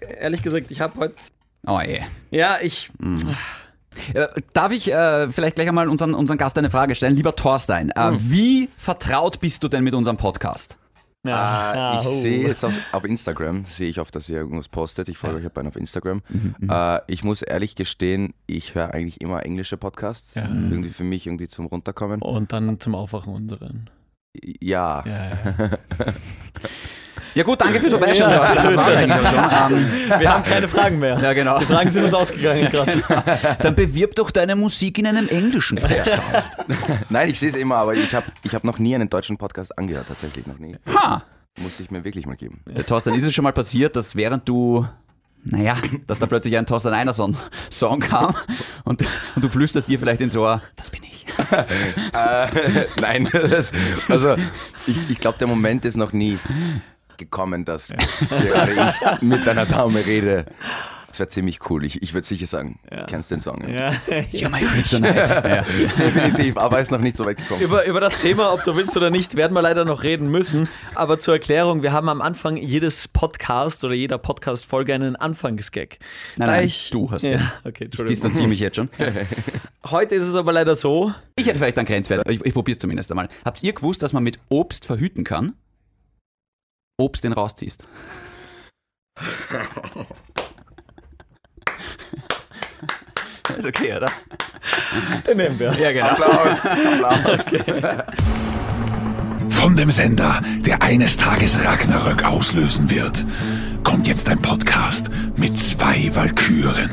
ehrlich gesagt, ich habe heute. Oh je. Ja, ich. Äh, Darf ich äh, vielleicht gleich einmal unseren, unseren Gast eine Frage stellen? Lieber Thorstein, äh, wie vertraut bist du denn mit unserem Podcast? Ja, Äh, ja, ich oh. sehe es aus, auf Instagram, sehe ich oft, dass ihr irgendwas postet. Ich folge euch ja. auf Instagram. Mhm, Äh, ich muss ehrlich gestehen, ich höre eigentlich immer englische Podcasts. Ja. Irgendwie für mich irgendwie zum Runterkommen. Und dann zum Aufwachen unseren. Ja. Ja, ja. Ja gut, danke fürs Vorbeischauen, Ja. Das war's bitte. eigentlich auch schon. Ähm, Wir haben keine Fragen mehr. ja, genau. Die Fragen sind uns ausgegangen gerade. Dann bewirb doch deine Musik in einem englischen Podcast. Nein, ich sehe es immer, aber ich habe ich hab noch nie einen deutschen Podcast angehört, tatsächlich noch nie. Ha! Muss ich mir wirklich mal geben. Ja, Thorstein, ist es schon mal passiert, dass während du, naja, dass da plötzlich ein Thorstein Einerson Song kam und, und du flüsterst dir vielleicht ins Ohr, das bin ich. äh, nein, das, also ich, ich glaube, der Moment ist noch nie gekommen, dass gerade ich mit deiner Dame rede. Das wäre ziemlich cool. Ich, ich würde sicher sagen, kennst den Song? Ja. You're my Kryptonite. Ja. Definitiv, aber ist noch nicht so weit gekommen. Über, über das Thema, ob du willst oder nicht, werden wir leider noch reden müssen. Aber zur Erklärung, wir haben am Anfang jedes Podcast oder jeder Podcast-Folge einen Anfangsgag. Nein, nein, ich- du hast ja, den. Okay, Ich Entschuldigung. distanziere mich jetzt schon. Heute ist es aber leider so. Ich hätte vielleicht einen Grenzwert. Ich, ich probiere es zumindest einmal. Habt ihr gewusst, dass man mit Obst verhüten kann? Obst den rausziehst. Ist okay, oder? Den nehmen wir. Ja, genau. Applaus, Applaus. Von dem Sender, der eines Tages Ragnarök auslösen wird, kommt jetzt ein Podcast mit zwei Walküren.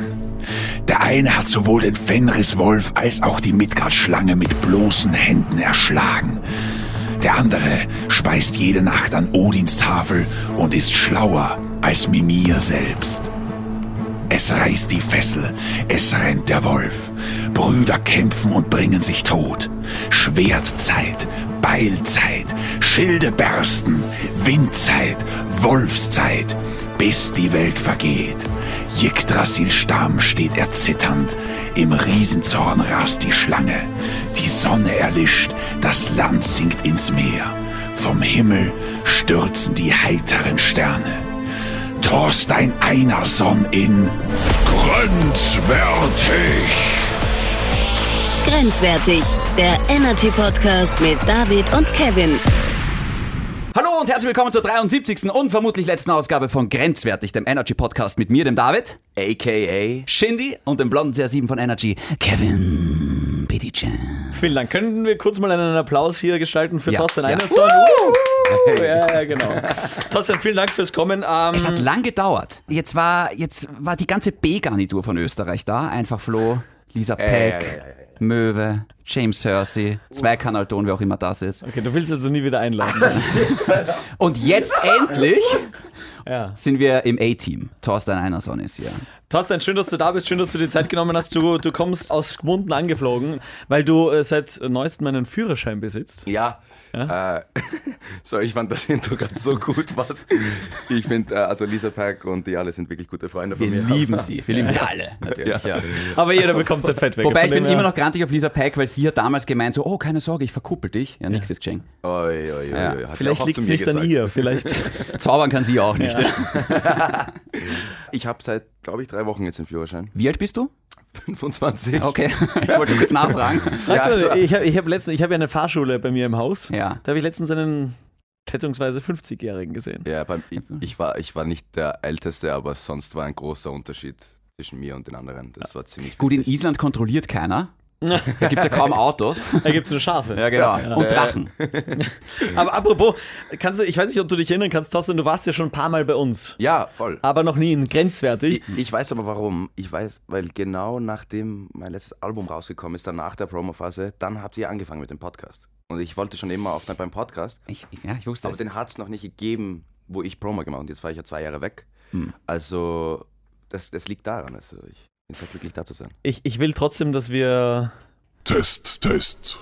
Der eine hat sowohl den Fenriswolf als auch die Midgard-Schlange mit bloßen Händen erschlagen. Der andere speist jede Nacht an Odins Tafel und ist schlauer als Mimir selbst. Es reißt die Fessel, es rennt der Wolf. Brüder kämpfen und bringen sich tot. Schwertzeit, Beilzeit, Schilde bersten, Windzeit, Wolfszeit, bis die Welt vergeht. Yggdrasil Stamm steht erzitternd, im Riesenzorn rast die Schlange. Die Sonne erlischt, das Land sinkt ins Meer. Vom Himmel stürzen die heiteren Sterne. Thorstein Einerson in Grenzwertig. Grenzwertig, der Energy Podcast mit David und Kevin. Hallo und herzlich willkommen zur 73. und vermutlich letzten Ausgabe von Grenzwertig, dem Energy Podcast mit mir, dem David, AKA. Shindy und dem blonden CR7 von Energy, Kevin Pidican. Vielen Dank. Könnten wir kurz mal einen Applaus hier gestalten für Ja, Thorsten ja. Einerson? Uh, ja, ja, genau. Thorsten, vielen Dank fürs Kommen. Ähm, Es hat lang gedauert. Jetzt war, jetzt war die ganze B-Garnitur von Österreich da. Einfach Flo, Lisa Peck, ja. Möwe, James Hersey, Zweikanalton, wer auch immer das ist. okay, du willst also nie wieder einladen. Und jetzt endlich ja. sind wir im A-Team. Thorstein Einerson ist hier. Thorsten, schön, dass du da bist. Schön, dass du dir Zeit genommen hast. Du, du kommst aus Gmunden angeflogen, weil du äh, seit neuestem einen Führerschein besitzt. Ja. Äh, so, ich fand das Intro gerade so gut, was. Ich finde, äh, also Lisa Pack und die alle sind wirklich gute Freunde von Wir mir. lieben sie. Wir lieben sie alle, natürlich. Ja. Aber jeder bekommt sein Fett weg. Wobei ich bin immer noch grantig auf Lisa Peck, weil sie hat damals gemeint so, oh, keine Sorge, ich verkuppel dich. Ja, nix ist geschenkt. Oi, oi, oi, Ja. Vielleicht liegt es nicht an gesagt. ihr. Vielleicht. Zaubern kann sie auch nicht. Ich habe seit, glaube ich, drei Wochen jetzt den Führerschein. Wie alt bist du? 25. Okay, ich wollte kurz nachfragen. Frag mal, also- ich habe ich hab letztens, ich habe ja eine Fahrschule bei mir im Haus. Ja. Da habe ich letztens einen schätzungsweise 50-Jährigen gesehen. Ja, beim, ich, ich, war, ich war nicht der Älteste, aber sonst war ein großer Unterschied zwischen mir und den anderen. Das war ziemlich Gut, in witzig. Island kontrolliert keiner. Da gibt es ja kaum Autos. Da gibt es nur Schafe. Ja, genau. Und Drachen. Aber apropos, kannst du, ich weiß nicht, ob du dich erinnern kannst, Thorsten, du warst ja schon ein paar Mal bei uns. Ja, voll. Aber noch nie in grenzwertig. Ich weiß aber warum. Ich weiß, weil genau nachdem mein letztes Album rausgekommen ist, dann nach der Promophase, dann habt ihr angefangen mit dem Podcast. Und ich wollte schon immer oft beim Podcast, Ich, ich, ja, ich wusste aber es. den hat es noch nicht gegeben, wo ich Promo gemacht habe. Und jetzt war ich ja zwei Jahre weg. Hm. Also, das, das liegt daran. Also, ich bin sehr glücklich, da zu sein. Ich, ich will trotzdem, dass wir. Test, Test.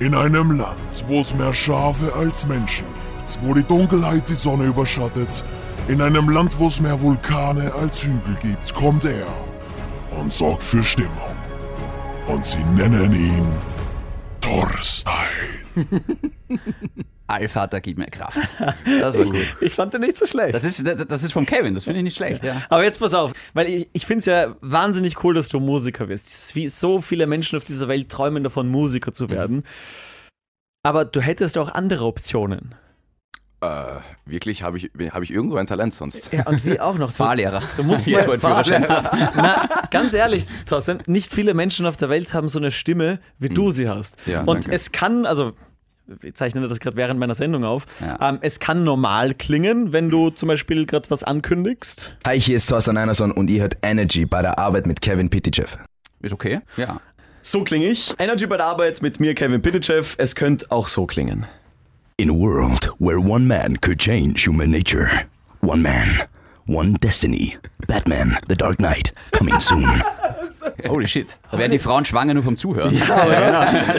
In einem Land, wo es mehr Schafe als Menschen gibt, wo die Dunkelheit die Sonne überschattet, in einem Land, wo es mehr Vulkane als Hügel gibt, kommt er und sorgt für Stimmung. Und sie nennen ihn Thorstein. Allvater, gib mir Kraft. Das war gut. Ich fand den nicht so schlecht. Das ist, das das ist von Kevin, das finde ich nicht schlecht, ja. Aber jetzt pass auf, weil ich, ich finde es ja wahnsinnig cool, dass du Musiker wirst. So viele Menschen auf dieser Welt träumen davon, Musiker zu werden. Aber du hättest auch andere Optionen. Äh, wirklich, habe ich, hab ich irgendwo ein Talent sonst? Ja, und wie auch noch. Du, Fahrlehrer. du musst mal, ein Führerschein hat. Na, ganz ehrlich, Thorsten, nicht viele Menschen auf der Welt haben so eine Stimme, wie du sie hast. Ja, und danke. es kann, also ich zeichne das gerade während meiner Sendung auf, Ja. ähm, es kann normal klingen, wenn du zum Beispiel gerade was ankündigst. Hi, hier ist Thorsten Einerson und ihr hört Energy bei der Arbeit mit Kevin Pitychev. Ist okay, ja. So klinge ich. Energy bei der Arbeit mit mir, Kevin Pitychev. Es könnte auch so klingen. In a world where one man could change human nature. One man, one destiny. Batman, The Dark Knight, coming soon. Holy shit. Da werden die Frauen schwanger nur vom Zuhören.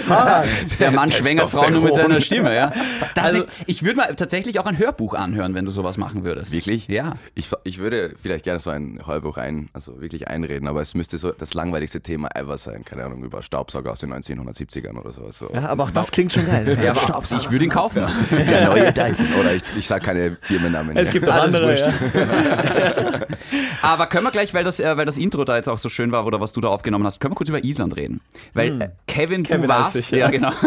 Ah, Der Mann schwängert Frauen nur mit seiner Stimme, ja. Das Also- ist, ich würde mal tatsächlich auch ein Hörbuch anhören, wenn du sowas machen würdest. Wirklich? Ja. Ich, ich würde vielleicht gerne so ein Hörbuch ein, also wirklich einreden, aber es müsste so das langweiligste Thema ever sein. Keine Ahnung, über Staubsauger aus den 1970ern oder sowas. So. Ja, aber auch das klingt schon geil. Ja, aber ich würde ihn kaufen. Der neue Dyson. Oder ich, ich sage keine Firmennamen. Es ja. gibt auch Alles andere. Ja. Aber können wir gleich, weil das, äh, weil das Intro da jetzt auch so schön war oder was du da aufgenommen hast, können wir kurz über Island reden? Weil äh, Kevin, Kevin du warst, ich, ja. ja. genau.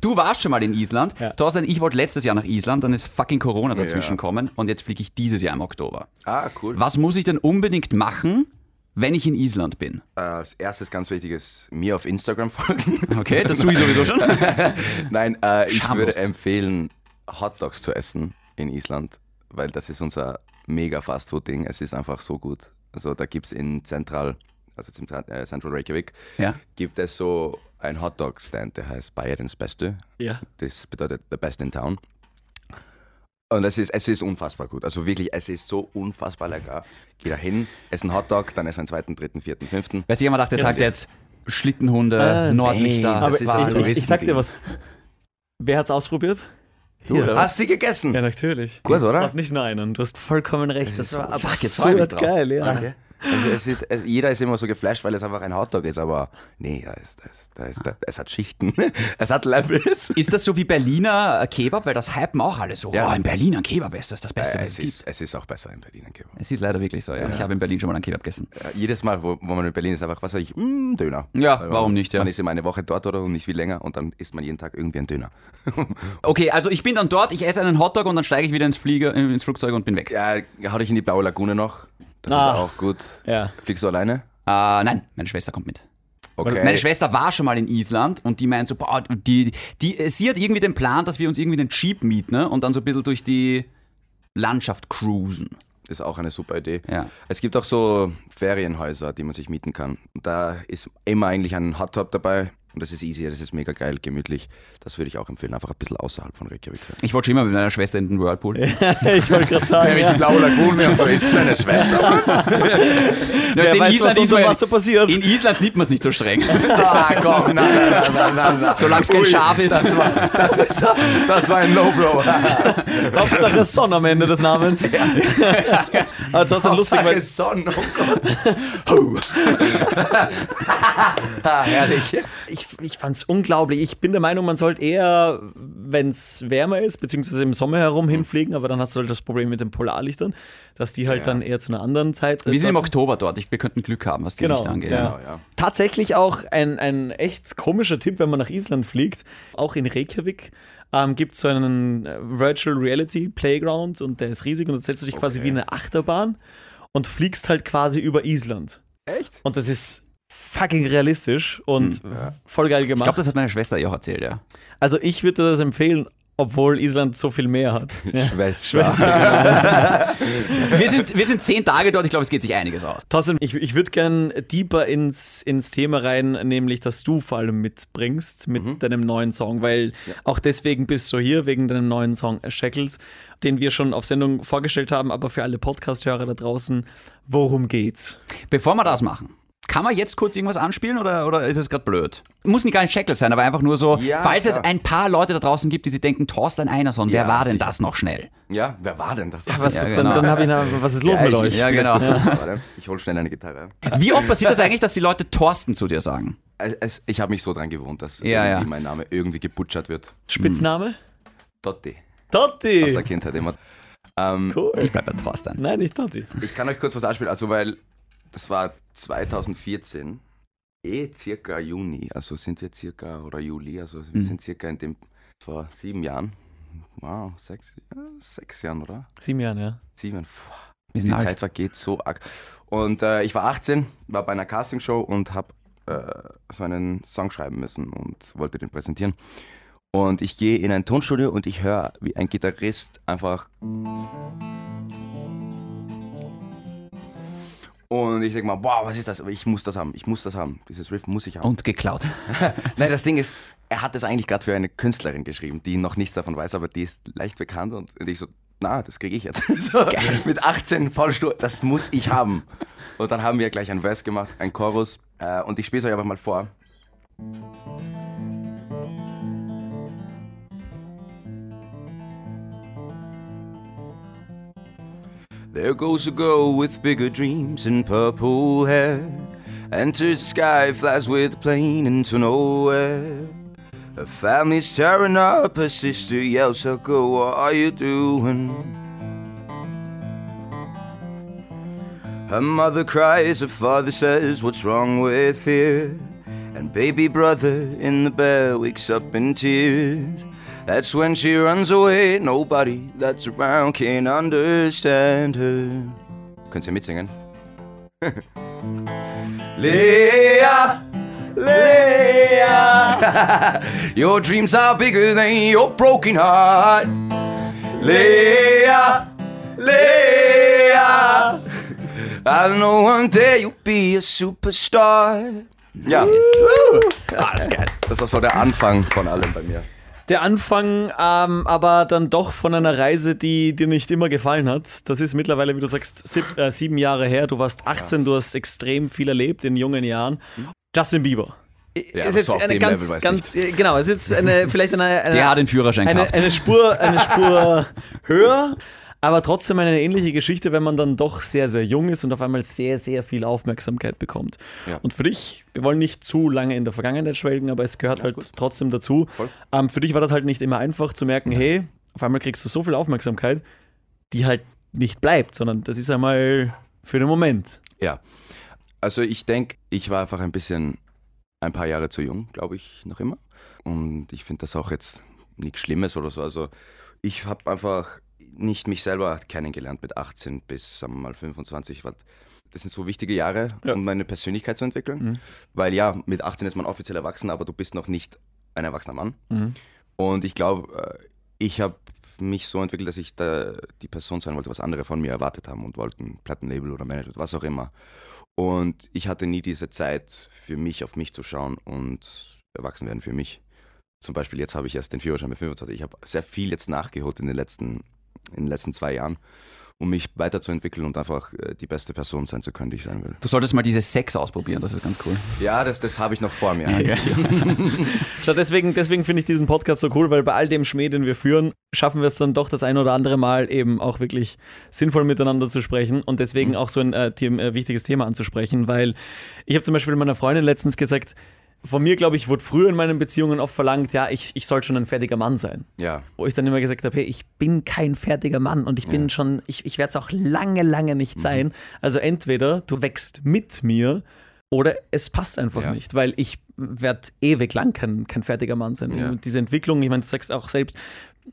Du warst schon mal in Island. Ja. Thorsten, ich wollte letztes Jahr nach Island, dann ist fucking Corona dazwischen Ja. kommen und jetzt fliege ich dieses Jahr im Oktober. Ah, cool. Was muss ich denn unbedingt machen, wenn ich in Island bin? Äh, Als erstes ganz wichtiges, mir auf Instagram folgen. Okay, das tue ich sowieso schon. Nein, äh, ich Schamlos. würde empfehlen, Hotdogs zu essen in Island, weil das ist unser mega Fastfood-Ding. Es ist einfach so gut. Also da gibt es in Central, also zum äh, Central Reykjavik, Ja. gibt es so ein Hotdog-Stand, der heißt Bayerns Beste. Ja. Das bedeutet the best in town. Und es ist, es ist unfassbar gut. Also wirklich, es ist so unfassbar lecker. Geh da hin, ess einen Hotdog, dann ess einen zweiten, dritten, vierten, fünften. Weißt du, mir gedacht, der sagt jetzt Schlittenhunde, Ah, Nordlichter. nee, Aber Das ich, ist ein ich, ich sag dir was. Wer hat's ausprobiert? Du, was? Hast du gegessen? Ja, natürlich. Gut, oder? Und nicht nur einen. Du hast vollkommen recht. Das war drauf. geil, ja. Okay. Also es ist, es, jeder ist immer so geflasht, weil es einfach ein Hotdog ist, aber nee, da ist, da ist, da ist, da, es hat Schichten, es hat Levels. Ist das so wie Berliner Kebab? Weil das hypen auch alle so. Ja. Oh, in Berlin ein Kebab ist das das Beste, Äh, es, es ist, es ist auch besser in Berlin ein Kebab. Es ist leider wirklich so, ja. Ich habe in Berlin schon mal einen Kebab gegessen. Ja, jedes Mal, wo, wo man in Berlin ist, einfach, was sag ich, mm, Döner. Ja, Weil man- warum nicht, ja. Man ist immer eine Woche dort oder und nicht viel länger und dann isst man jeden Tag irgendwie einen Döner. Okay, also ich bin dann dort, ich esse einen Hotdog und dann steige ich wieder ins, Flieger, ins Flugzeug und bin weg. Ja, hau dich in die blaue Lagune noch. Das Ah. ist auch gut. Ja. Fliegst du alleine? Äh, nein, meine Schwester kommt mit. Okay. Meine Schwester war schon mal in Island und die meint so, boah, die, die, sie hat irgendwie den Plan, dass wir uns irgendwie einen Jeep mieten ne? und dann so ein bisschen durch die Landschaft cruisen. ist auch eine super Idee. Ja. Es gibt auch so Ferienhäuser, die man sich mieten kann. Da ist immer eigentlich ein Hot Tub dabei. Und das ist easy, das ist mega geil, gemütlich. Das würde ich auch empfehlen, einfach ein bisschen außerhalb von Reykjavik. sein. Ich wollte schon immer mit meiner Schwester in den Whirlpool. ich wollte gerade sagen. ja. blaue Lagune und so ist deine Schwester. Wer in weiß, Island ist man- Wasser passiert. In Island nimmt man es nicht so streng. ah, komm, nein, nein, nein, nein. Solange es kein Schaf ist. Das war, das, ist, das war ein Low-Blow. Hauptsache Son am Ende des Namens. Aber das ist lustig, weil Sonne, oh Gott. ah, herrlich. ich, ich fand es unglaublich. Ich bin der Meinung, man sollte eher, wenn es wärmer ist, beziehungsweise im Sommer herum hinfliegen, aber dann hast du halt das Problem mit den Polarlichtern, dass die halt Ja. dann eher zu einer anderen Zeit. Wir sind im Oktober dort. Ich, wir könnten Glück haben, was die Genau, Lichter angeht. ja. Ja. Tatsächlich auch ein, ein echt komischer Tipp, wenn man nach Island fliegt. Auch in Reykjavik ähm, gibt es so einen äh, Virtual Reality Playground und der ist riesig und da setzt du dich quasi Okay. wie eine Achterbahn und fliegst halt quasi über Island. Echt? Und das ist fucking realistisch und voll geil Ich gemacht. glaube, das hat meine Schwester ihr auch erzählt, ja. also ich würde das empfehlen, obwohl Island so viel mehr hat. Ja. Schwester. Wir sind, wir sind zehn Tage dort. Ich glaube, es geht sich einiges aus. Thorsten, ich, ich würde gern deeper ins, ins Thema rein, nämlich dass du vor allem mitbringst mit deinem neuen Song, weil auch deswegen bist du hier, wegen deinem neuen Song Shackles, den wir schon auf Sendung vorgestellt haben, aber für alle Podcast-Hörer da draußen, worum geht's? Bevor wir das machen, kann man jetzt kurz irgendwas anspielen oder, oder ist es gerade blöd? Muss nicht gar nicht Shackles sein, aber einfach nur so, Ja, falls es klar. ein paar Leute da draußen gibt, die sich denken, Thorstein Einerson, wer Ja, war denn sicher. das noch schnell? Ja, wer war denn das? Was, Ja, dann genau. dann habe ich noch, was ist los Ja, mit ich- euch? ich Ja, genau. Ich hole schnell eine Gitarre. Wie oft passiert das eigentlich, dass die Leute Thorsten zu dir sagen? Es, ich habe mich so dran gewohnt, dass Ja, irgendwie ja. mein Name irgendwie gebutschert wird. Spitzname? Totti Totti! aus der Kindheit immer. Ähm, Cool. Ich bleib bei Thorstein. Nein, nicht Totti. Ich kann euch kurz was anspielen, also weil das war 2014, eh circa Juni, also sind wir circa, oder Juli, also wir Mhm. sind circa in dem, vor sieben Jahren, wow, sechs, ja, sechs Jahren, oder? Sieben Jahre, ja. Sieben, Wir die alt. Zeit vergeht so arg. Und äh, ich war 18, war bei einer Castingshow und habe äh, so einen Song schreiben müssen und wollte den präsentieren. Und ich gehe in ein Tonstudio und ich höre, wie ein Gitarrist einfach. Und ich denke mal, wow, was ist das? Aber ich muss das haben, ich muss das haben. Dieses Riff muss ich haben. Und geklaut. Nein, das Ding ist, er hat es eigentlich gerade für eine Künstlerin geschrieben, die noch nichts davon weiß, aber die ist leicht bekannt und ich so, na, das kriege ich jetzt. so, mit 18 voll stur, das muss ich haben. Und dann haben wir gleich ein Vers gemacht, ein Chorus äh, und ich spiele es euch einfach mal vor. There goes a girl with bigger dreams and purple hair. Enters the sky, flies with a plane into nowhere. Her family's tearing up, her sister yells, girl, what are you doing? Her mother cries, her father says, what's wrong with here? And baby brother in the bed wakes up in tears. That's when she runs away, nobody that's around can understand her. Könnt ihr mitsingen? Leah, Leah, your dreams are bigger than your broken heart. Leah, Leah, I know one day you'll be a superstar. Ja, Ah, das ist geil. das war so der Anfang von allem bei mir. Der Anfang, ähm, aber dann doch von einer Reise, die dir nicht immer gefallen hat. Das ist mittlerweile, wie du sagst, sieb, äh, sieben Jahre her. Du warst 18, du hast extrem viel erlebt in jungen Jahren. Justin Bieber. Ja, ist jetzt eine ganz, Level ganz, äh, genau, ist jetzt eine, vielleicht eine, eine, eine, eine Spur, eine Spur höher, aber trotzdem eine ähnliche Geschichte, wenn man dann doch sehr, sehr jung ist und auf einmal sehr, sehr viel Aufmerksamkeit bekommt. Ja. Und für dich, wir wollen nicht zu lange in der Vergangenheit schwelgen, aber es gehört halt gut. trotzdem dazu. Ähm, für dich war das halt nicht immer einfach zu merken, hey, auf einmal kriegst du so viel Aufmerksamkeit, die halt nicht bleibt, sondern das ist einmal für den Moment. Ja, also ich denke, ich war einfach ein bisschen ein paar Jahre zu jung, glaube ich, noch immer. Und ich finde das auch jetzt nichts Schlimmes oder so. Also ich habe einfach nicht mich selber kennengelernt mit 18 bis, sagen wir mal, 25. weil Das sind so wichtige Jahre, Ja. um meine Persönlichkeit zu entwickeln. Mhm. Weil ja, mit 18 ist man offiziell erwachsen, aber du bist noch nicht ein erwachsener Mann. Mhm. Und ich glaube, äh, ich habe mich so entwickelt, dass ich da die Person sein wollte, was andere von mir erwartet haben und wollten, Plattenlabel oder Manager, was auch immer. Und ich hatte nie diese Zeit für mich, auf mich zu schauen und erwachsen werden für mich. Zum Beispiel jetzt habe ich erst den Führerschein mit 25. Ich habe sehr viel jetzt nachgeholt in den letzten, in den letzten zwei Jahren, um mich weiterzuentwickeln und einfach äh, die beste Person sein zu können, die ich sein will. Du solltest mal diese Sex ausprobieren, das ist ganz cool. Ja, das, das habe ich noch vor mir. Schau, deswegen, deswegen finde ich diesen Podcast so cool, weil bei all dem Schmäh, den wir führen, schaffen wir es dann doch das ein oder andere Mal eben auch wirklich sinnvoll miteinander zu sprechen und deswegen auch so ein äh, Thema, äh, wichtiges Thema anzusprechen, weil ich habe zum Beispiel meiner Freundin letztens gesagt, von mir, glaube ich, wurde früher in meinen Beziehungen oft verlangt, ja, ich, ich soll schon ein fertiger Mann sein. Ja, Wo ich dann immer gesagt habe, hey, ich bin kein fertiger Mann und ich bin schon, ich, ich werde es auch lange, lange nicht Mhm. sein. Also entweder du wächst mit mir oder es passt einfach Ja. nicht, weil ich werde ewig lang kein, kein fertiger Mann sein. Ja. Und diese Entwicklung, ich meine, du sagst auch selbst,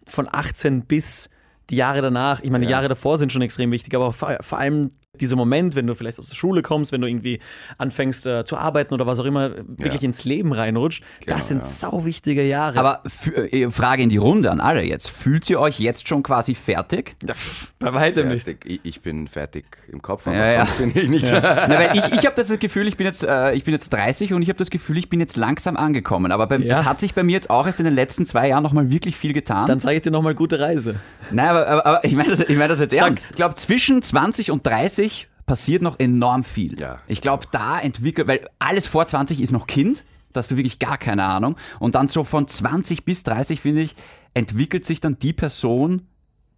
von 18 bis die Jahre danach, ich meine, die Ja. Jahre davor sind schon extrem wichtig, aber vor, vor allem dieser Moment, wenn du vielleicht aus der Schule kommst, wenn du irgendwie anfängst äh, zu arbeiten oder was auch immer, wirklich ins Leben reinrutscht, Genau, das sind ja. sau wichtige Jahre. Aber für, äh, Frage in die Runde an alle jetzt. Fühlt ihr euch jetzt schon quasi fertig? Ja, pff, bei weitem nicht. Ich, ich bin fertig im Kopf, aber Ja, ja. sonst bin ich nicht. Na, weil ich, ich habe das Gefühl, ich bin, jetzt, äh, ich bin jetzt 30 und ich habe das Gefühl, ich bin jetzt langsam angekommen. Aber bei, Ja. es hat sich bei mir jetzt auch erst in den letzten zwei Jahren nochmal wirklich viel getan. Dann sage ich dir nochmal gute Reise. Nein, aber, aber, aber ich meine das, ich mein das jetzt Sag. ernst. Ich glaube, zwischen 20 und 30 passiert noch enorm viel. Ja. Ich glaube, da entwickelt, weil alles vor 20 ist noch Kind, da hast du wirklich gar keine Ahnung. Und dann so von 20 bis 30, finde ich, entwickelt sich dann die Person,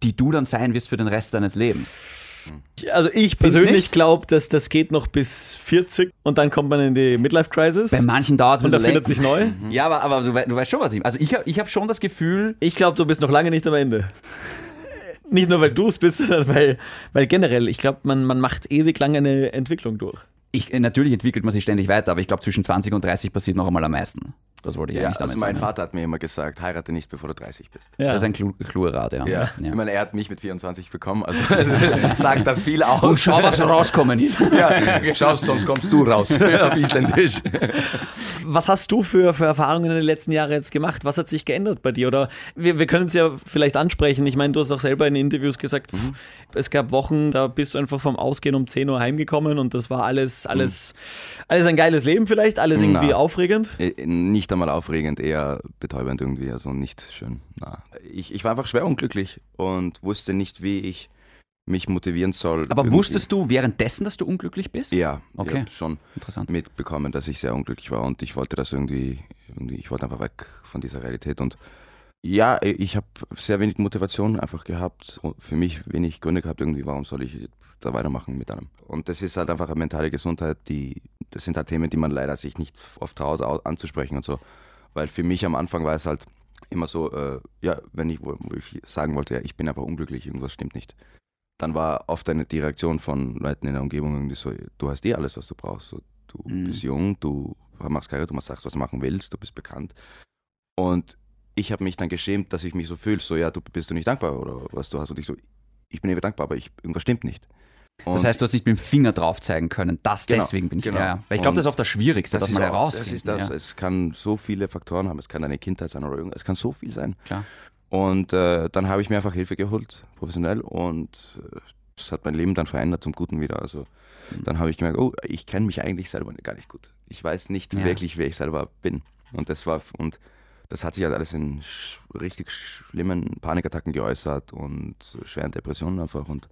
die du dann sein wirst für den Rest deines Lebens. Also ich persönlich glaube, dass das geht noch bis 40 und dann kommt man in die Midlife Crisis. Bei manchen dauert es und da findet sich neu. Ja, aber, aber du, wei- du weißt schon, was ich Also ich habe ich hab schon das Gefühl, Ich glaube, du bist noch lange nicht am Ende. Nicht nur, weil du es bist, sondern weil, weil generell, ich glaube, man, man macht ewig lange eine Entwicklung durch. ich, natürlich entwickelt man sich ständig weiter, aber ich glaube, zwischen 20 und 30 passiert noch einmal am meisten. Das wollte ich Ja, eigentlich damit also mein sagen. Vater hat mir immer gesagt, heirate nicht, bevor du 30 bist. Ja. Das ist ein Klu kluger Rat, ja. Ja. Ich meine, er hat mich mit 24 bekommen, also sagt das viel aus. Und schau, was rauskommen ist. Ja, schaust, sonst kommst du raus auf Isländisch. Was hast du für, für Erfahrungen in den letzten Jahren jetzt gemacht? Was hat sich geändert bei dir? Oder wir, wir können es ja vielleicht ansprechen. Ich meine, du hast auch selber in Interviews gesagt, pff, es gab Wochen, da bist du einfach vom Ausgehen um 10 Uhr heimgekommen und das war alles, alles, alles ein geiles Leben vielleicht, alles irgendwie Na. aufregend. Äh, Nicht einmal aufregend, eher betäubend irgendwie, also nicht schön. Na. Ich, ich war einfach schwer unglücklich und wusste nicht, wie ich mich motivieren soll. Aber irgendwie. wusstest du währenddessen, dass du unglücklich bist? Ja, Okay. hab schon Interessant. mitbekommen, dass ich sehr unglücklich war und ich wollte das irgendwie, irgendwie ich wollte einfach weg von dieser Realität und ja, ich habe sehr wenig Motivation einfach gehabt, für mich wenig Gründe gehabt irgendwie, warum soll ich da weitermachen mit einem. Und das ist halt einfach eine mentale Gesundheit, die, das sind halt Themen, die man leider sich nicht oft traut au- anzusprechen und so. Weil für mich am Anfang war es halt immer so, äh, ja, wenn ich, wo, wo ich sagen wollte, ja, ich bin einfach unglücklich, irgendwas stimmt nicht. Dann war oft eine, die Reaktion von Leuten in der Umgebung irgendwie so, du hast eh alles, was du brauchst. So, du Mhm. bist jung, du machst Karriere, du sagst, was du machen willst, du bist bekannt. Und ich habe mich dann geschämt, dass ich mich so fühle, so, ja, du bist du nicht dankbar oder was du hast. Und ich so, ich bin eben dankbar, aber ich, irgendwas stimmt nicht. Das Und heißt, du hast nicht mit dem Finger drauf zeigen können. Das, Genau, deswegen bin ich. genau. Ja. Weil ich glaube, das ist auch das Schwierigste, dass ist man herausfindet. Das ist das. Ja, Es kann so viele Faktoren haben. Es kann deine Kindheit sein oder irgendwas. Es kann so viel sein. klar. Und äh, dann habe ich mir einfach Hilfe geholt, professionell. Und äh, das hat mein Leben dann verändert zum Guten wieder. Also Mhm. dann habe ich gemerkt, oh, ich kenne mich eigentlich selber gar nicht gut. Ich weiß nicht Ja. wirklich, wer ich selber bin. Und das war und das hat sich halt alles in sch richtig schlimmen Panikattacken geäußert und schweren Depressionen einfach. Und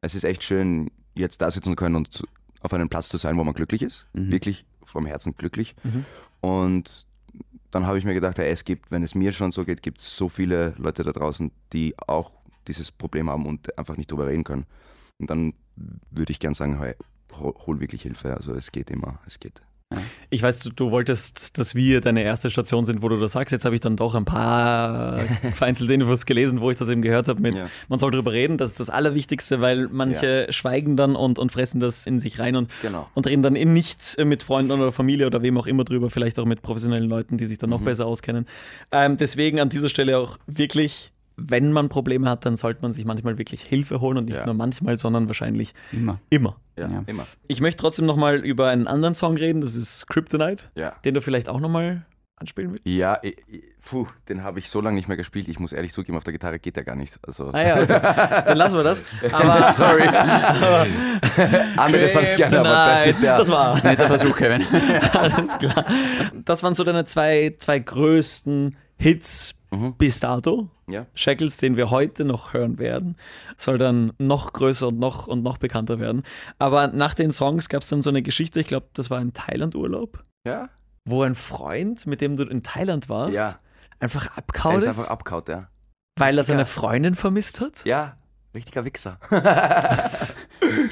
es ist echt schön, jetzt da sitzen zu können und auf einem Platz zu sein, wo man glücklich ist. Mhm. Wirklich vom Herzen glücklich. Mhm. Und dann habe ich mir gedacht, hey, es gibt, wenn es mir schon so geht, gibt es so viele Leute da draußen, die auch dieses Problem haben und einfach nicht drüber reden können. Und dann würde ich gern sagen, hey, hol wirklich Hilfe. Also es geht immer, es geht. Ich weiß, du, du wolltest, dass wir deine erste Station sind, wo du das sagst. Jetzt habe ich dann doch ein paar vereinzelte Infos gelesen, wo ich das eben gehört habe mit, Ja. man soll drüber reden. Das ist das Allerwichtigste, weil manche schweigen dann und, und fressen das in sich rein und, Genau. und reden dann in nicht mit Freunden oder Familie oder wem auch immer drüber, vielleicht auch mit professionellen Leuten, die sich dann noch besser auskennen. Ähm, deswegen an dieser Stelle auch wirklich, wenn man Probleme hat, dann sollte man sich manchmal wirklich Hilfe holen und nicht Ja. nur manchmal, sondern wahrscheinlich Immer. immer. Ja, Ja. immer. Ich möchte trotzdem nochmal über einen anderen Song reden, das ist Kryptonite, Ja. den du vielleicht auch nochmal anspielen willst. Ja, ich, ich, puh, den habe ich so lange nicht mehr gespielt. Ich muss ehrlich zugeben, auf der Gitarre geht der gar nicht. Also, Ah ja, okay. dann lassen wir das. Aber sorry. Andere sagen es gerne, aber das ist der. Das war. Netter Versuch, Kevin. Alles klar. Das waren so deine zwei, zwei größten Hits Mhm. bis dato. Ja. Shackles, den wir heute noch hören werden, soll dann noch größer und noch und noch bekannter werden. Aber nach den Songs gab es dann so eine Geschichte, ich glaube, das war ein Thailand-Urlaub, Ja? wo ein Freund, mit dem du in Thailand warst, Ja. einfach Er abgehauen ist einfach abgehaut, ja. weil er seine. Freundin vermisst hat. Ja, richtiger Wichser.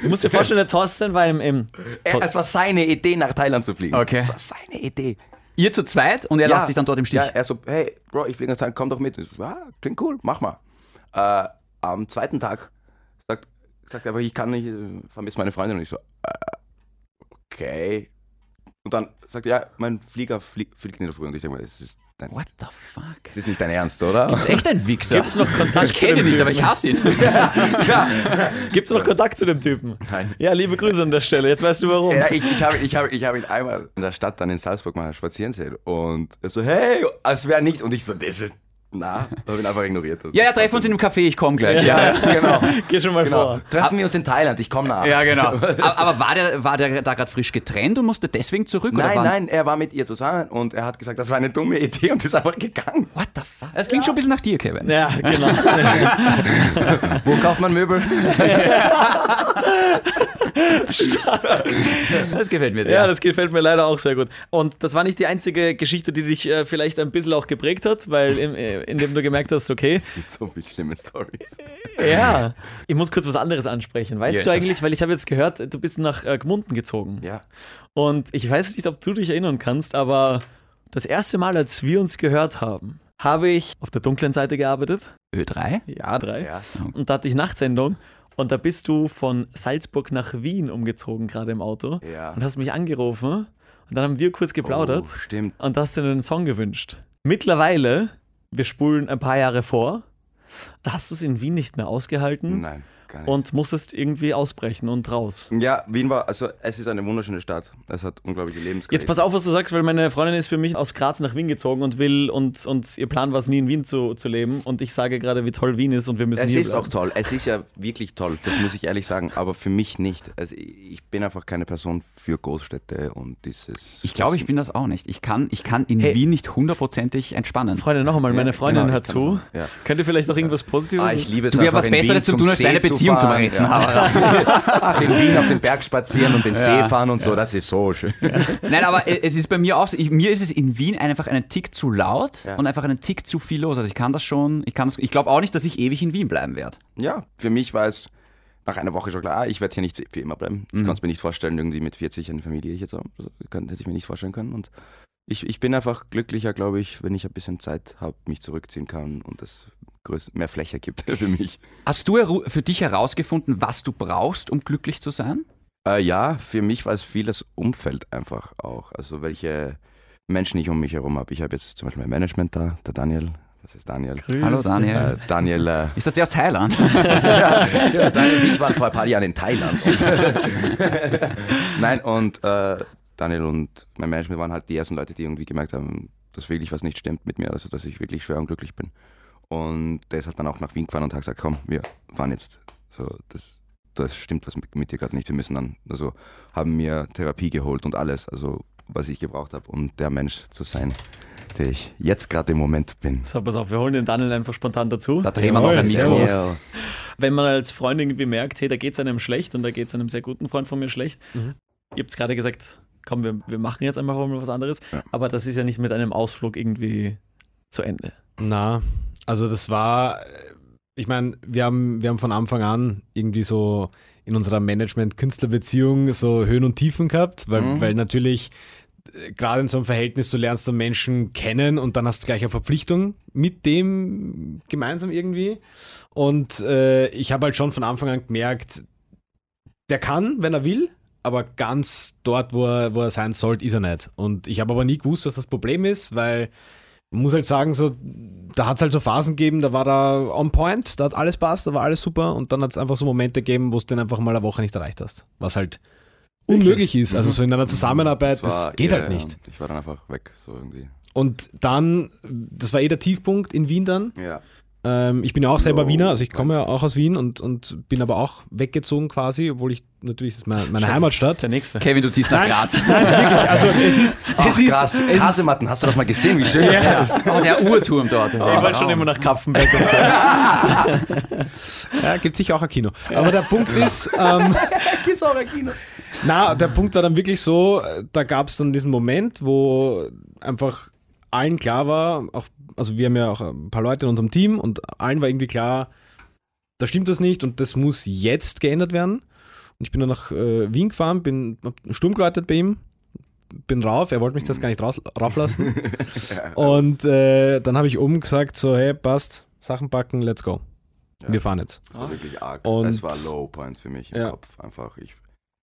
Du musst dir vorstellen, der Thorsten war im, im Er, es war seine Idee, nach Thailand zu fliegen. Okay. Es war seine Idee. Ihr zu zweit und er Ja. lässt sich dann dort im Stich. Ja, er so, hey, Bro, ich fliege nach Thailand, komm doch mit. Ich so, ja, klingt cool, mach mal. Äh, am zweiten Tag sagt, sagt er, aber ich kann nicht, äh, vermisse meine Freundin. Und ich so, äh, okay. Und dann sagt er, ja, mein Flieger fliegt, fliegt in der Früh. Und ich denke mal, das ist, dein, What the fuck? das ist nicht dein Ernst, oder? Das ist echt ein Wichser. Gibt's noch Kontakt ich kenne ihn nicht, aber ich hasse ihn. Gibt's noch Kontakt zu dem Typen? Nein. Ja, liebe Grüße an der Stelle. Jetzt weißt du warum. Ja, ich, ich habe ich hab, ich hab ihn einmal in der Stadt dann in Salzburg mal spazieren sehen und er so, hey, als wäre nicht. Und ich so, das ist, na, habe ihn einfach ignoriert. Ja, ja, treffen uns in einem Café, ich komme gleich. Ja, genau. Geh schon mal genau. vor. Treffen wir uns in Thailand, ich komme nach. Ja, genau. Aber, aber war, der, war der da gerade frisch getrennt und musste deswegen zurück? oder Nein, nein, er war mit ihr zusammen und er hat gesagt, das war eine dumme Idee und ist einfach gegangen. What the fuck? Das klingt schon ein bisschen nach dir, Kevin. Ja, genau. Wo kauft man Möbel? Das gefällt mir sehr. Ja, das gefällt mir leider auch sehr gut. Und das war nicht die einzige Geschichte, die dich äh, vielleicht ein bisschen auch geprägt hat, weil im, äh, in dem du gemerkt hast, okay, Es gibt so viele schlimme Stories. ja, ich muss kurz was anderes ansprechen. Weißt Yes. du eigentlich, weil ich habe jetzt gehört, du bist nach äh, Gmunden gezogen. Ja. Und ich weiß nicht, ob du dich erinnern kannst, aber das erste Mal, als wir uns gehört haben, habe ich auf der dunklen Seite gearbeitet. Ö3? Ja, drei. Ja. Und da hatte ich Nachtsendung. Und da bist du von Salzburg nach Wien umgezogen, gerade im Auto. Ja. Und hast mich angerufen. Und dann haben wir kurz geplaudert. Oh, stimmt. Und hast dir einen Song gewünscht. Mittlerweile, wir spulen ein paar Jahre vor, da hast du es in Wien nicht mehr ausgehalten Nein. Und musstest irgendwie ausbrechen und raus. ja, Wien war, also es ist eine wunderschöne Stadt. Es hat unglaubliche Lebensqualität. Jetzt pass auf, was du sagst, weil meine Freundin ist für mich aus Graz nach Wien gezogen und will und, und ihr Plan war es nie in Wien zu, zu leben. Und ich sage gerade, wie toll Wien ist und wir müssen Es hier ist bleiben. auch toll. Es ist ja wirklich toll. Das muss ich ehrlich sagen. Aber für mich nicht. Also ich bin einfach keine Person für Großstädte und dieses. Ich glaube, ich bin das auch nicht. Ich kann, ich kann in Hey. Wien nicht hundertprozentig entspannen. Freunde, noch einmal, meine Ja, Freundin genau, hört zu. Ja. Könnt ihr vielleicht auch irgendwas Positives Ah, ich liebe es Du einfach was Besseres zu zum tun, als deine zu Beziehung zu fahren, retten. Ja. In Wien auf den Berg spazieren und den. See fahren und so, das ist so schön. Nein, aber äh, es ist bei mir auch so, ich, mir ist es in Wien einfach einen Tick zu laut und einfach einen Tick zu viel los. Also ich kann das schon, ich kann das, ich glaube auch nicht, dass ich ewig in Wien bleiben werde. Ja, für mich war es nach einer Woche schon klar, ah, ich werde hier nicht für immer bleiben. Ich Mhm. kann es mir nicht vorstellen, irgendwie mit 40 eine Familie hier zu haben. Also, hätte ich mir nicht vorstellen können. Und ich, ich bin einfach glücklicher, glaube ich, wenn ich ein bisschen Zeit habe, mich zurückziehen kann und größ- mehr Fläche gibt für mich. Hast du für dich herausgefunden, was du brauchst, um glücklich zu sein? Äh, ja, für mich war es viel das Umfeld einfach auch. Also welche Menschen ich um mich herum habe. Ich habe jetzt zum Beispiel mein Management da, der Daniel. Das ist Daniel. Grüß. Hallo Daniel. Äh, Daniel, äh, Ist das der aus Thailand? ja, Daniel und ich waren vor ein paar Jahren in Thailand. Und Nein, und äh, Daniel und mein Management waren halt die ersten Leute, die irgendwie gemerkt haben, dass wirklich was nicht stimmt mit mir, also dass ich wirklich schwer unglücklich bin. Und der ist halt dann auch nach Wien gefahren und hat gesagt, komm, wir fahren jetzt. So, das, das stimmt was mit, mit dir gerade nicht. Wir müssen dann, also haben mir Therapie geholt und alles, also was ich gebraucht habe, um der Mensch zu sein, der ich jetzt gerade im Moment bin. So, pass auf, wir holen den Daniel einfach spontan dazu. Da drehen wir noch ein Mikro. Daniel. Wenn man als Freund irgendwie merkt, hey, da geht es einem schlecht und da geht es einem sehr guten Freund von mir schlecht. Mhm. Ihr habt gerade gesagt, komm, wir, wir machen jetzt einfach mal was anderes. Ja. Aber das ist ja nicht mit einem Ausflug irgendwie zu Ende. Na, also das war, äh, ich meine, wir haben, wir haben von Anfang an irgendwie so in unserer Management-Künstler-Beziehung so Höhen und Tiefen gehabt, weil, Mhm. weil natürlich äh, gerade in so einem Verhältnis, du lernst einen Menschen kennen und dann hast du gleich eine Verpflichtung mit dem gemeinsam irgendwie. Und äh, ich habe halt schon von Anfang an gemerkt, der kann, wenn er will, aber ganz dort, wo er, wo er sein sollte, ist er nicht. Und ich habe aber nie gewusst, dass das Problem ist, weil muss halt sagen, so, da hat es halt so Phasen gegeben, da war er on point, da hat alles passt, da war alles super und dann hat es einfach so Momente gegeben, wo du den einfach mal eine Woche nicht erreicht hast. Was halt unmöglich ist. Also so in einer Zusammenarbeit, das, war- geht ja, halt nicht. Ich war dann einfach weg, so irgendwie. Und dann, das war eh der Tiefpunkt in Wien dann. Ja. Ähm, ich bin ja auch selber Low Wiener, also ich komme ja auch aus Wien und, und bin aber auch weggezogen quasi, obwohl ich natürlich, das ist meine, meine Heimatstadt. Der nächste. Kevin, du ziehst nach Nein. Graz. Nein, wirklich, also es ist, Ach, es ist, krass. es ist Kasematten, hast du das mal gesehen, wie schön das Ja. ist? Oh, der Uhrturm dort. Ich wollte schon immer nach Kapfenberg und so. Ja, gibt sicher auch ein Kino. Aber der Punkt ist, ähm, Gibt's auch ein Kino? na, der Punkt war dann wirklich so, da gab es dann diesen Moment, wo einfach allen klar war, auch, also wir haben ja auch ein paar Leute in unserem Team und allen war irgendwie klar, da stimmt was nicht und das muss jetzt geändert werden. Und ich bin dann nach äh, Wien gefahren, bin Sturm geläutet bei ihm, bin rauf, er wollte mich das gar nicht raus, rauflassen. und äh, dann habe ich oben gesagt, so, hey, passt, Sachen packen, let's go. Ja. Wir fahren jetzt. Das war wirklich arg. Und- es war Low Point für mich im Ja. Kopf einfach. Ich,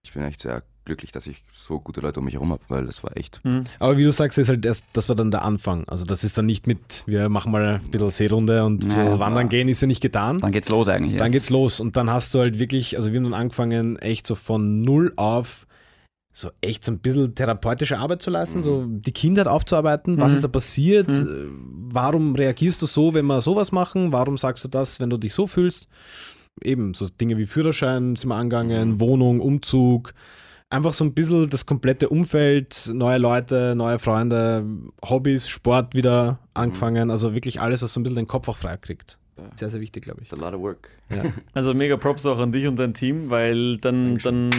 ich bin echt sehr glücklich, dass ich so gute Leute um mich herum habe, weil das war echt. Hm. Aber wie du sagst, ist halt erst, das war dann der Anfang. Also das ist dann nicht mit, wir machen mal ein bisschen Seerunde und Ja, so wandern gehen, ist ja nicht getan. Dann geht's los eigentlich. Dann erst. geht's los und dann hast du halt wirklich, also wir haben dann angefangen, echt so von null auf so echt so ein bisschen therapeutische Arbeit zu leisten, Mhm. so die Kindheit aufzuarbeiten, was Mhm. ist da passiert, Mhm. äh, warum reagierst du so, wenn wir sowas machen, warum sagst du das, wenn du dich so fühlst. Eben, so Dinge wie Führerschein sind wir angegangen, Mhm. Wohnung, Umzug, einfach so ein bisschen das komplette Umfeld, neue Leute, neue Freunde, Hobbys, Sport wieder angefangen, also wirklich alles, was so ein bisschen den Kopf auch frei kriegt. Sehr, sehr wichtig, glaube ich. It's a lot of work. Also mega Props auch an dich und dein Team, weil dann, dann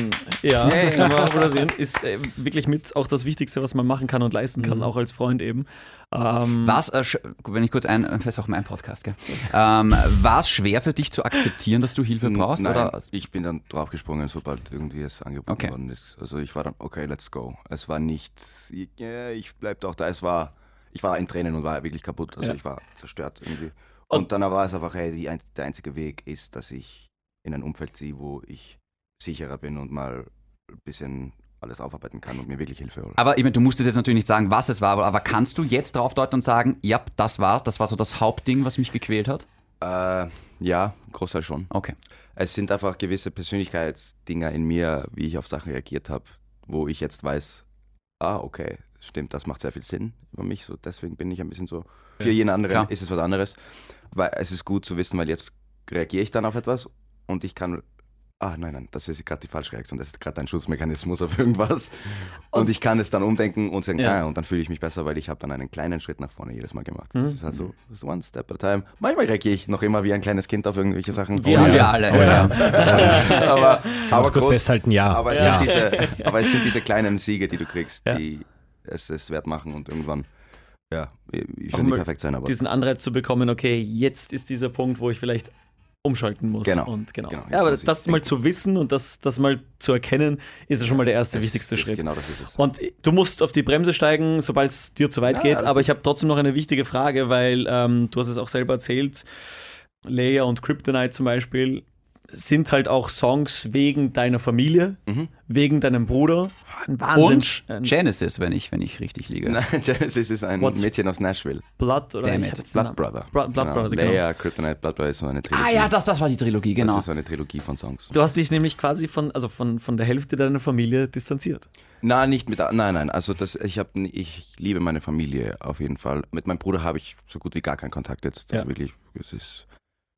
ja, moderieren, ist äh, wirklich mit auch das Wichtigste, was man machen kann und leisten kann, auch als Freund eben. Ähm, War es, äh, wenn ich kurz ein, das ist auch mein Podcast, gell? Ähm, war es schwer für dich zu akzeptieren, dass du Hilfe brauchst? Nein, Oder? ich bin dann draufgesprungen, sobald irgendwie es angeboten Okay. worden ist. Also ich war dann, okay, let's go. Es war nichts, ich, ja, ich bleib doch da. Es war, ich war in Tränen und war wirklich kaputt. Also Ja. ich war zerstört irgendwie. Und- Und, dann war es einfach, hey, die, der einzige Weg ist, dass ich in ein Umfeld ziehe, wo ich sicherer bin und mal ein bisschen alles aufarbeiten kann und mir wirklich Hilfe hole. Aber ich meine, du musstest jetzt natürlich nicht sagen, was es war, aber- aber kannst du jetzt drauf deuten und sagen, ja, das war's, das war so das Hauptding, was mich gequält hat? Äh, ja, Großteil schon. Okay. Es sind einfach gewisse Persönlichkeitsdinger in mir, wie ich auf Sachen reagiert habe, wo ich jetzt weiß, ah, okay, stimmt, das macht sehr viel Sinn über mich. So, deswegen bin ich ein bisschen so. Für jeden anderen Klar. ist es was anderes. Weil es ist gut zu wissen, weil jetzt reagiere ich dann auf etwas und ich kann. Ah, nein, nein, das ist gerade die falsche Reaktion. Das ist gerade ein Schutzmechanismus auf irgendwas. Und ich kann es dann umdenken und sagen, Ja. ah, und dann fühle ich mich besser, weil ich habe dann einen kleinen Schritt nach vorne jedes Mal gemacht. Mhm. Das ist halt so, das ist one step at a time. Manchmal reagiere ich noch immer wie ein kleines Kind auf irgendwelche Sachen. Tun wir alle. Oh, ja. aber, Aber aber, kurz groß, festhalten, ja. aber, es ja. sind diese, aber es sind diese kleinen Siege, die du kriegst, Ja. die es, es wert machen und irgendwann, ja, ich ich will nicht perfekt sein, aber diesen Anreiz zu bekommen, okay, jetzt ist dieser Punkt, wo ich vielleicht umschalten muss. Genau. Und genau. Genau, ja, aber das mal zu wissen und das, das mal zu erkennen, ist ja schon mal der erste es wichtigste ist, Schritt. Genau das ist es. Und du musst auf die Bremse steigen, sobald es dir zu weit Ja, geht. Aber ich habe trotzdem noch eine wichtige Frage, weil ähm, du hast es auch selber erzählt. Leia und Kryptonite zum Beispiel sind halt auch Songs wegen deiner Familie, Mhm. wegen deinem Bruder. Ein Wahnsinn. Und Genesis, wenn ich, wenn ich richtig liege. Nein, Genesis ist ein What's- Mädchen aus Nashville. Blood oder Damn ich it. Blood Namen- Brother. Blood, Blood Brother, genau. Leia, Kryptonite, Blood Brother ist so eine Trilogie. Ah ja, das, das war die Trilogie, genau. Das ist so eine Trilogie von Songs. Du hast dich nämlich quasi von, also von, von der Hälfte deiner Familie distanziert. Nein, nicht mit, nein, nein. Also das, ich habe, ich liebe meine Familie auf jeden Fall. Mit meinem Bruder habe ich so gut wie gar keinen Kontakt jetzt. Also Ja. wirklich, es ist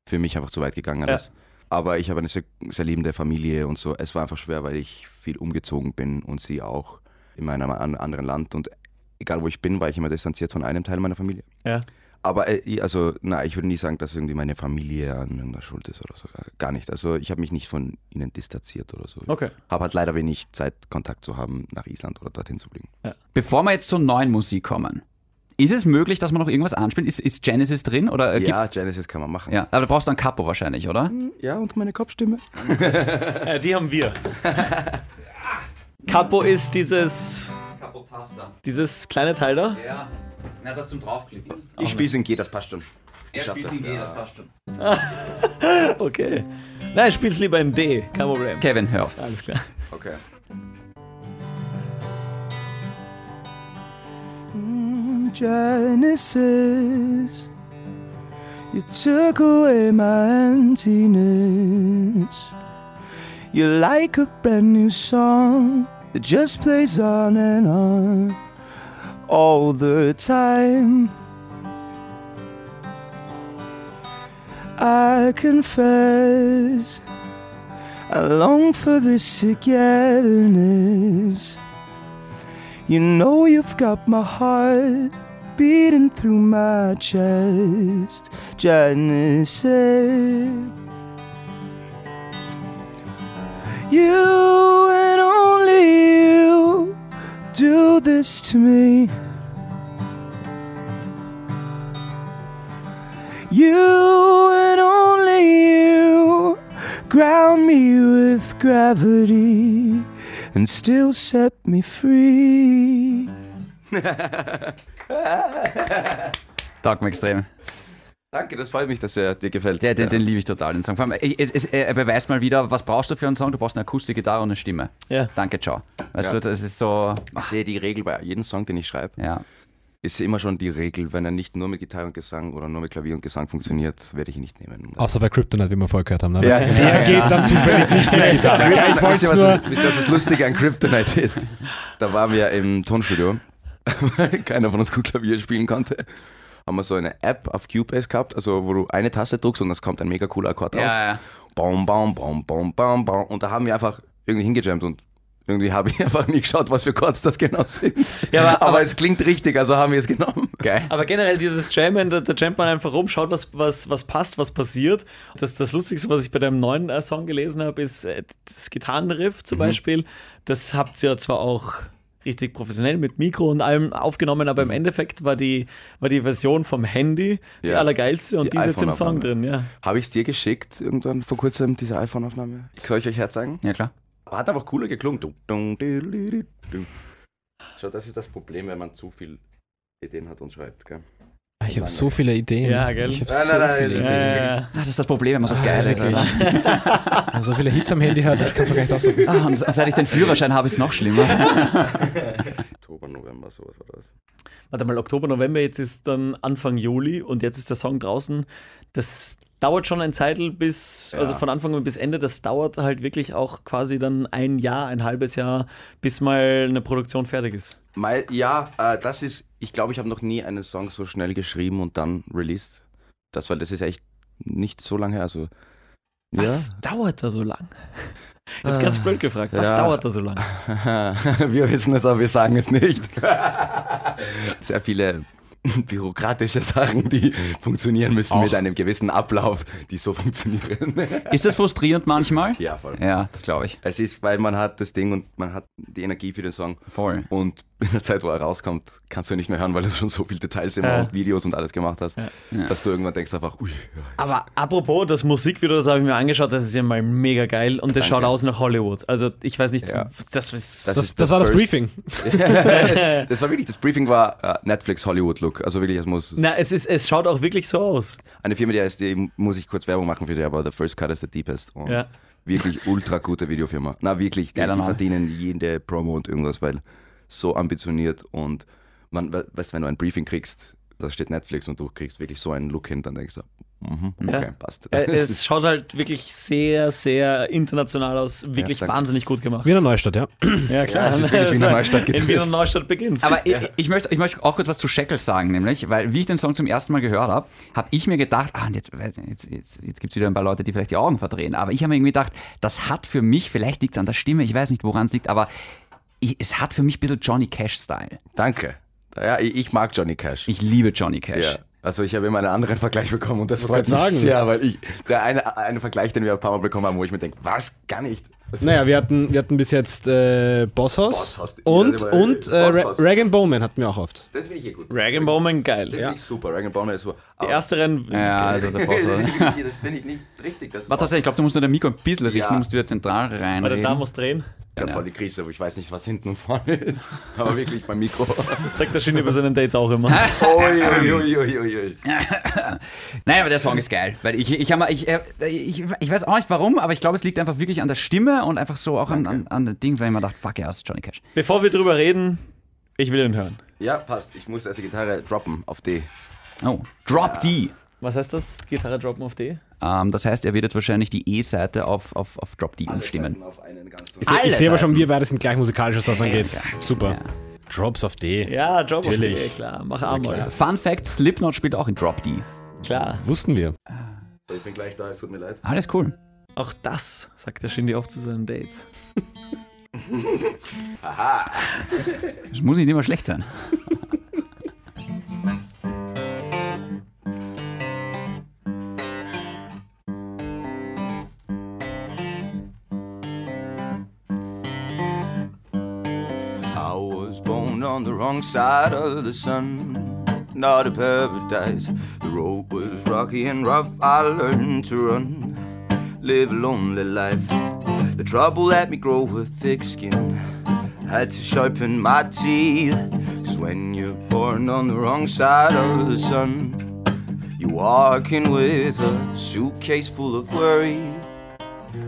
für mich einfach zu weit gegangen alles. Aber ich habe eine sehr, sehr liebende Familie und so. Es war einfach schwer, weil ich viel umgezogen bin und sie auch in einem an- anderen Land. Und egal wo ich bin, war ich immer distanziert von einem Teil meiner Familie. Ja. Aber äh, ich- also, na, ich würde nie sagen, dass irgendwie meine Familie an irgendeiner Schuld ist oder so. Äh, Gar nicht. Also ich habe mich nicht von ihnen distanziert oder so. Okay. Habe halt leider wenig Zeit, Kontakt zu haben, nach Island oder dorthin zu fliegen. Bevor wir jetzt zur neuen Musik kommen, ist es möglich, dass man noch irgendwas anspielt? Ist, ist Genesis drin? Oder äh, Ja, Genesis kann man machen. ja. Aber du brauchst dann Capo wahrscheinlich, oder? Ja, und meine Kopfstimme. Äh, die haben wir. Capo ist dieses, Capo-Taster. dieses kleine Teil da. Ja. Na, das zum draufklicken. Ich spiele es in G, das passt schon. Er spielt das, in G, ja. das passt schon. Okay. Nein, spiel's lieber in D. Kein Problem. Kevin, hör auf. Alles klar. Okay. Genesis, you took away my emptiness. You're like a brand new song that just plays on and on all the time. I confess, I long for this togetherness. You know you've got my heart beating through my chest. Genesis. You and only you do this to me. You and only you ground me with gravity and still set me free. Taugt mir extrem. Danke, das freut mich, dass er dir gefällt. Der, den, Ja. den liebe ich total, den Song. Vor allem, es, es, er beweist mal wieder, was brauchst du für einen Song? Du brauchst eine Akustikgitarre und eine Stimme. Ja. Danke, ciao. Weißt Ja. du, das ist so, Ich sehe die Regel bei jedem Song, den ich schreibe, ja. Ist immer schon die Regel, wenn er nicht nur mit Gitarre und Gesang oder nur mit Klavier und Gesang funktioniert, werde ich ihn nicht nehmen. Außer bei Kryptonite, wie wir vorher gehört haben. Ne? Ja, Der ja, geht dann zufällig nicht mit Gitarre. Ja, ich wisst, wollte ihr, es was, das- was das Lustige an Kryptonite ist? Da waren wir im Tonstudio, weil keiner von uns gut Klavier spielen konnte. Haben wir so eine App auf Cubase gehabt, also wo du eine Taste drückst und es kommt ein mega cooler Akkord raus. Ja, ja. Baum, baum, baum, baum, baum, baum. Und da haben wir einfach irgendwie hingejammt und Irgendwie habe ich einfach nie geschaut, was für Chords das genau sind. Ja, aber- aber, aber- es klingt richtig, also haben wir es genommen. Geil. Aber generell dieses Jammen, da, da jammt man einfach rum, schaut, was, was, was passt, was passiert. Das, das Lustigste, was ich bei deinem neuen äh, Song gelesen habe, ist äh, das Gitarrenriff zum Beispiel. Das habt ihr zwar auch richtig professionell mit Mikro und allem aufgenommen, aber im Endeffekt war die, war die Version vom Handy die Ja. allergeilste und Die die, ist jetzt im Song drin, ja. Habe ich es dir geschickt, irgendwann vor kurzem, diese iPhone-Aufnahme? Soll ich euch herzeigen? Ja, klar. Hat einfach cooler geklungen. So, das ist das Problem, wenn man zu viel Ideen hat und schreibt. Gell? Ich habe so viele Ideen. Ja, gell? Ich habe so nein, nein, viele nein. Ideen. Ja, ja. Ah, das ist das Problem, wenn man so geil ist. Wenn so viele Hits am Handy hat, ich kann es mir gar nicht aussuchen. Ah, und seit ich den Führerschein habe, ist es noch schlimmer. Oktober, November, sowas war das. Warte mal, Oktober, November, jetzt ist dann Anfang Juli und jetzt ist der Song draußen. Das dauert schon ein Zeitl bis, also Ja. von Anfang bis Ende, das dauert halt wirklich auch quasi dann ein Jahr, ein halbes Jahr, bis mal eine Produktion fertig ist. Mal, ja, äh, das ist, ich glaube, ich habe noch nie einen Song so schnell geschrieben und dann released. Das, weil das ist echt nicht so lange her. Also, Was dauert da so lang? Jetzt ganz blöd gefragt, was Ja. dauert da so lang? wir wissen es, aber wir sagen es nicht. Sehr viele bürokratische Sachen, die funktionieren müssen Auch. mit einem gewissen Ablauf, die so funktionieren. Ist das frustrierend manchmal? ja, voll. Ja, das glaube ich. Es ist, weil man hat das Ding und man hat die Energie für den Song. Voll. Und in der Zeit, wo er rauskommt, kannst du ihn nicht mehr hören, weil du schon so viele Details immer Ja. und Videos und alles gemacht hast, Ja. dass du irgendwann denkst einfach, ui, Aber apropos, das Musikvideo, das habe ich mir angeschaut, das ist ja mal mega geil und das Danke. schaut aus nach Hollywood. Also ich weiß nicht, Ja. das ist... Das Das, ist das das war das Briefing. das war wirklich, das Briefing war äh, Netflix Hollywood Look. Also wirklich, es muss Na, es, ist, es schaut auch wirklich so aus. eine Firma, die heißt, die muss ich kurz Werbung machen für sie, aber The First Cut is the Deepest. Und Ja. Wirklich ultra gute Videofirma. Na, wirklich, die, die verdienen jede Promo und irgendwas, weil so ambitioniert und man, we- weißt, wenn du ein Briefing kriegst, da steht Netflix und du kriegst wirklich so einen Look hin, dann denkst du, mhm, okay, Ja. passt. Äh, es schaut halt wirklich sehr, sehr international aus. Wirklich danke. wahnsinnig gut gemacht. Wiener Neustadt, ja. Ja, klar. es ist wirklich Wiener Neustadt In getrifft. Wiener Neustadt beginnt Aber ich, ich, möchte, ich möchte auch kurz was zu Shackles sagen, nämlich, weil wie ich den Song zum ersten Mal gehört habe, habe ich mir gedacht, ah, jetzt, jetzt, jetzt, jetzt gibt es wieder ein paar Leute, die vielleicht die Augen verdrehen, aber ich habe mir irgendwie gedacht, das hat für mich, vielleicht liegt es an der Stimme, ich weiß nicht, woran es liegt, aber ich, es hat für mich ein bisschen Johnny Cash-Style. Danke. Ja, ich, ich mag Johnny Cash. Ich liebe Johnny Cash. Ja. Also ich habe immer einen anderen Vergleich bekommen und das freut wollte mich sagen. sehr, weil ich, der eine, eine Vergleich, den wir ein paar Mal bekommen haben, wo ich mir denke, was, gar nicht. Naja, wir hatten, wir hatten bis jetzt äh, Bosshaus Bosshaus, und, ja, und äh, Bosshaus. Rag Bowman hatten wir auch oft. Das finde ich eh gut. Dragon Bowman, geil. Das Ja. finde ich super. Dragon Ball ist super. Die erste Rennen. Ja, also der Boss. das finde ich nicht richtig. Das Warte, ich glaube, du musst nur dein Mikro ein bisschen richten, Ja. du musst wieder zentral Warte, reinreden. da muss drehen. gerade voll die Krise, aber ich weiß nicht, was hinten und vorne ist. Aber wirklich beim Mikro. Sagt der Shindy bei seinen Dates auch immer. ui, ui, ui, ui, ui, ui. Nein, aber der Song ist geil. Weil ich, ich, ich, äh, ich, ich weiß auch nicht warum, aber ich glaube, es liegt einfach wirklich an der Stimme und einfach so auch an, an, an dem Ding, weil ich mir dachte, fuck ja, das ist Johnny Cash. Bevor wir drüber reden, ich will ihn hören. Ja, passt. Ich muss also Gitarre droppen auf D. Oh, Drop D. Was heißt das? Gitarre droppen auf D? Ähm, das heißt, er wird jetzt wahrscheinlich die E-Seite auf, auf, auf Drop D umstimmen. Ich, ich sehe aber schon, wir beide sind gleich musikalisch, was das angeht. Ja. Super. Ja. Drops auf D. Ja, Drop Natürlich. auf D, klar. Mach einmal. Fun Fact: Slipknot spielt auch in Drop D. Klar. Wussten wir. Ich bin gleich da, es tut mir leid. Alles cool. Auch das sagt der Shindy oft zu seinem Date. Das muss nicht immer schlecht sein. I was born on the wrong side of the sun, not a paradise. The road was rocky and rough. I learned to run, live a lonely life. The trouble let me grow a thick skin. Had to sharpen my teeth. Cause when you're born on the wrong side of the sun, you're walking with a suitcase full of worry,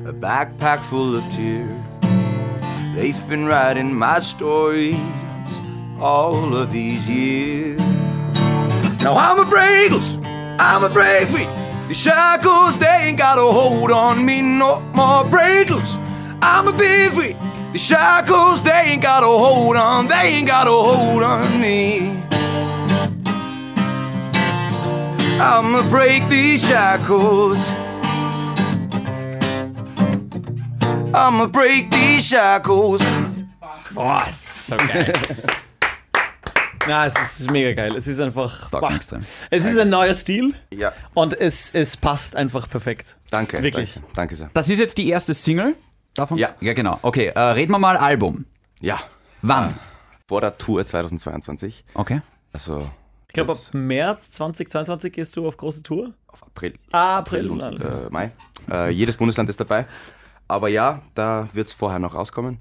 a backpack full of tears. They've been writing my stories all of these years. Now I'm a breakless, I'm a break free. The shackles, they ain't got a hold on me no more breakless. I'm a be free. The shackles, they ain't got a hold on, they ain't got a hold on me. I'ma break these shackles. I'ma break these shackles. Boah, so geil. Na, es ist mega geil. Es ist einfach. Boah. Extrem. Es ist ein neuer Stil Ja, und es, es passt einfach perfekt. danke. Wirklich. Danke, danke sehr. Das ist jetzt die erste Single davon? Ja. Ja, genau. Okay, äh, reden wir mal Album. Ja, Wann? vor der Tour 2022. Okay. Also Ich glaube, ab März 2022 gehst du auf große Tour. auf April. Ah, April, und alles äh, Mai. Äh, jedes Bundesland ist dabei. Aber ja, da wird es vorher noch rauskommen.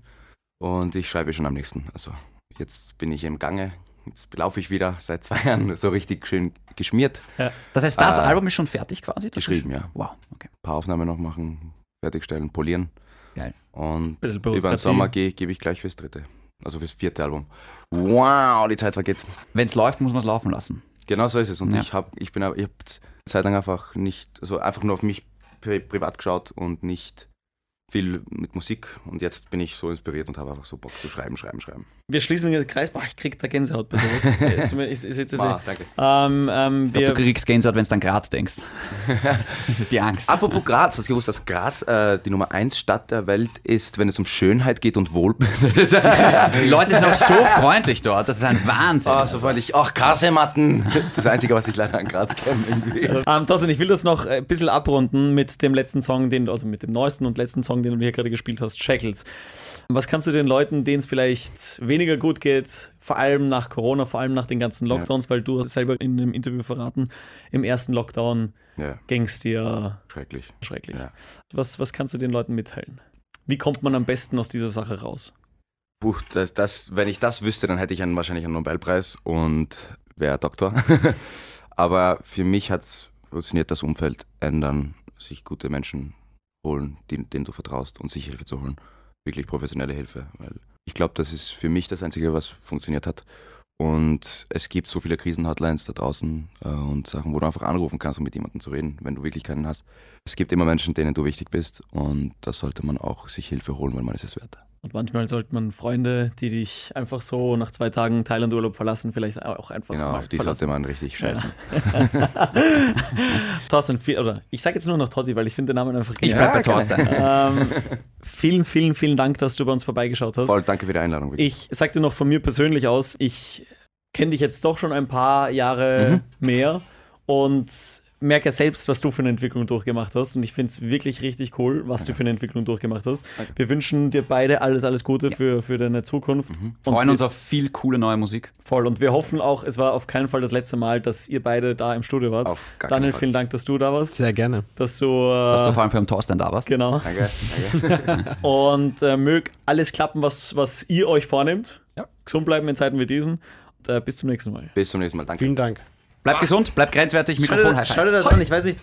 Und ich schreibe schon am nächsten. Also jetzt bin ich im Gange. Jetzt laufe ich wieder seit zwei Jahren so richtig schön geschmiert. Ein Das heißt, das Äh, Album ist schon fertig quasi? Das geschrieben, ist, ja. Wow, okay. paar Aufnahmen noch machen, fertigstellen, polieren. Geil. Und über den. Sommer gehe gebe ich gleich fürs dritte. Also fürs vierte Album. Wow, die Zeit vergeht. Wenn es läuft, muss man es laufen lassen. Genau so ist es. Und Ja. ich habe ich bin aber- ich hab Zeit lang einfach nicht, also einfach nur auf mich pri privat geschaut und nicht viel mit Musik. Und jetzt bin ich so inspiriert und habe einfach so Bock zu schreiben, schreiben, schreiben. Wir schließen den Kreis. Boah, ich krieg da Gänsehaut bei sowas. ist, ist, ist, ist, ist, Ah, danke. ähm, ähm, Ich glaub, du kriegst Gänsehaut, wenn du an Graz denkst. das ist die Angst. Apropos Graz, hast du gewusst, dass Graz äh, die Nummer 1 Stadt der Welt ist, wenn es um Schönheit geht und Wohlbefinden? Die Leute sind auch so freundlich dort. Das ist ein Wahnsinn. Ah, so freundlich. Ach, Kasematten. Das ist das Einzige, was ich leider an Graz kenne. ähm, Thorsten, ich will das noch ein bisschen abrunden mit dem letzten Song, den, du- also mit dem neuesten und letzten Song, den du hier gerade gespielt hast, Shackles. Was kannst du den Leuten, denen es vielleicht weniger gut geht, vor allem nach Corona, vor allem nach den ganzen Lockdowns, weil du hast selber in einem Interview verraten, im ersten Lockdown Ja, ging es dir schrecklich. schrecklich. Ja. Was, was kannst du den Leuten mitteilen? Wie kommt man am besten aus dieser Sache raus? Puh, das, das, wenn ich das wüsste, dann hätte ich einen, wahrscheinlich einen Nobelpreis und wäre Doktor. Aber für mich hat funktioniert das Umfeld ändern, sich gute Menschen holen, denen, denen du vertraust und sich Hilfe zu holen. Wirklich professionelle Hilfe. Weil ich glaube, das ist für mich das Einzige, was funktioniert hat. Und es gibt so viele Krisenhotlines da draußen äh, und Sachen, wo du einfach anrufen kannst, um mit jemandem zu reden, wenn du wirklich keinen hast. Es gibt immer Menschen, denen du wichtig bist und da sollte man auch sich Hilfe holen, weil man ist es wert. Und manchmal sollte man Freunde, die dich einfach so nach zwei Tagen Thailand-Urlaub verlassen, vielleicht auch einfach Genau, auf die verlassen. sollte man richtig scheißen. Thorsten, viel, oder ich sage jetzt nur noch Totti, weil ich finde den Namen einfach Ich genial. bleib bei Thorsten. ähm, vielen, vielen, vielen Dank, dass du bei uns vorbeigeschaut hast. Voll, danke für die Einladung. wirklich. Ich sag dir noch von mir persönlich aus, ich kenne dich jetzt doch schon ein paar Jahre mehr und merke ja selbst, was du für eine Entwicklung durchgemacht hast. Und ich finde es wirklich richtig cool, was du für eine Entwicklung durchgemacht hast. Wir wünschen dir beide alles, alles Gute für, für deine Zukunft. Und Freuen wir- uns auf viel coole neue Musik. Voll. Und wir hoffen auch, es war auf keinen Fall das letzte Mal, dass ihr beide da im Studio wart. Auf gar keinen Daniel, Fall. vielen Dank, dass du da warst. Sehr gerne. Dass du. Äh, Dass du vor allem für den Thorsten da warst. genau. Danke, danke. Und äh, mög alles klappen, was, was ihr euch vornehmt. Ja. Gesund bleiben in Zeiten wie diesen. Und, äh, bis zum nächsten Mal. Bis zum nächsten Mal. Danke. Vielen Dank. Bleib gesund, bleib grenzwertig, Mikrofon schau dir das an, ich weiß nicht.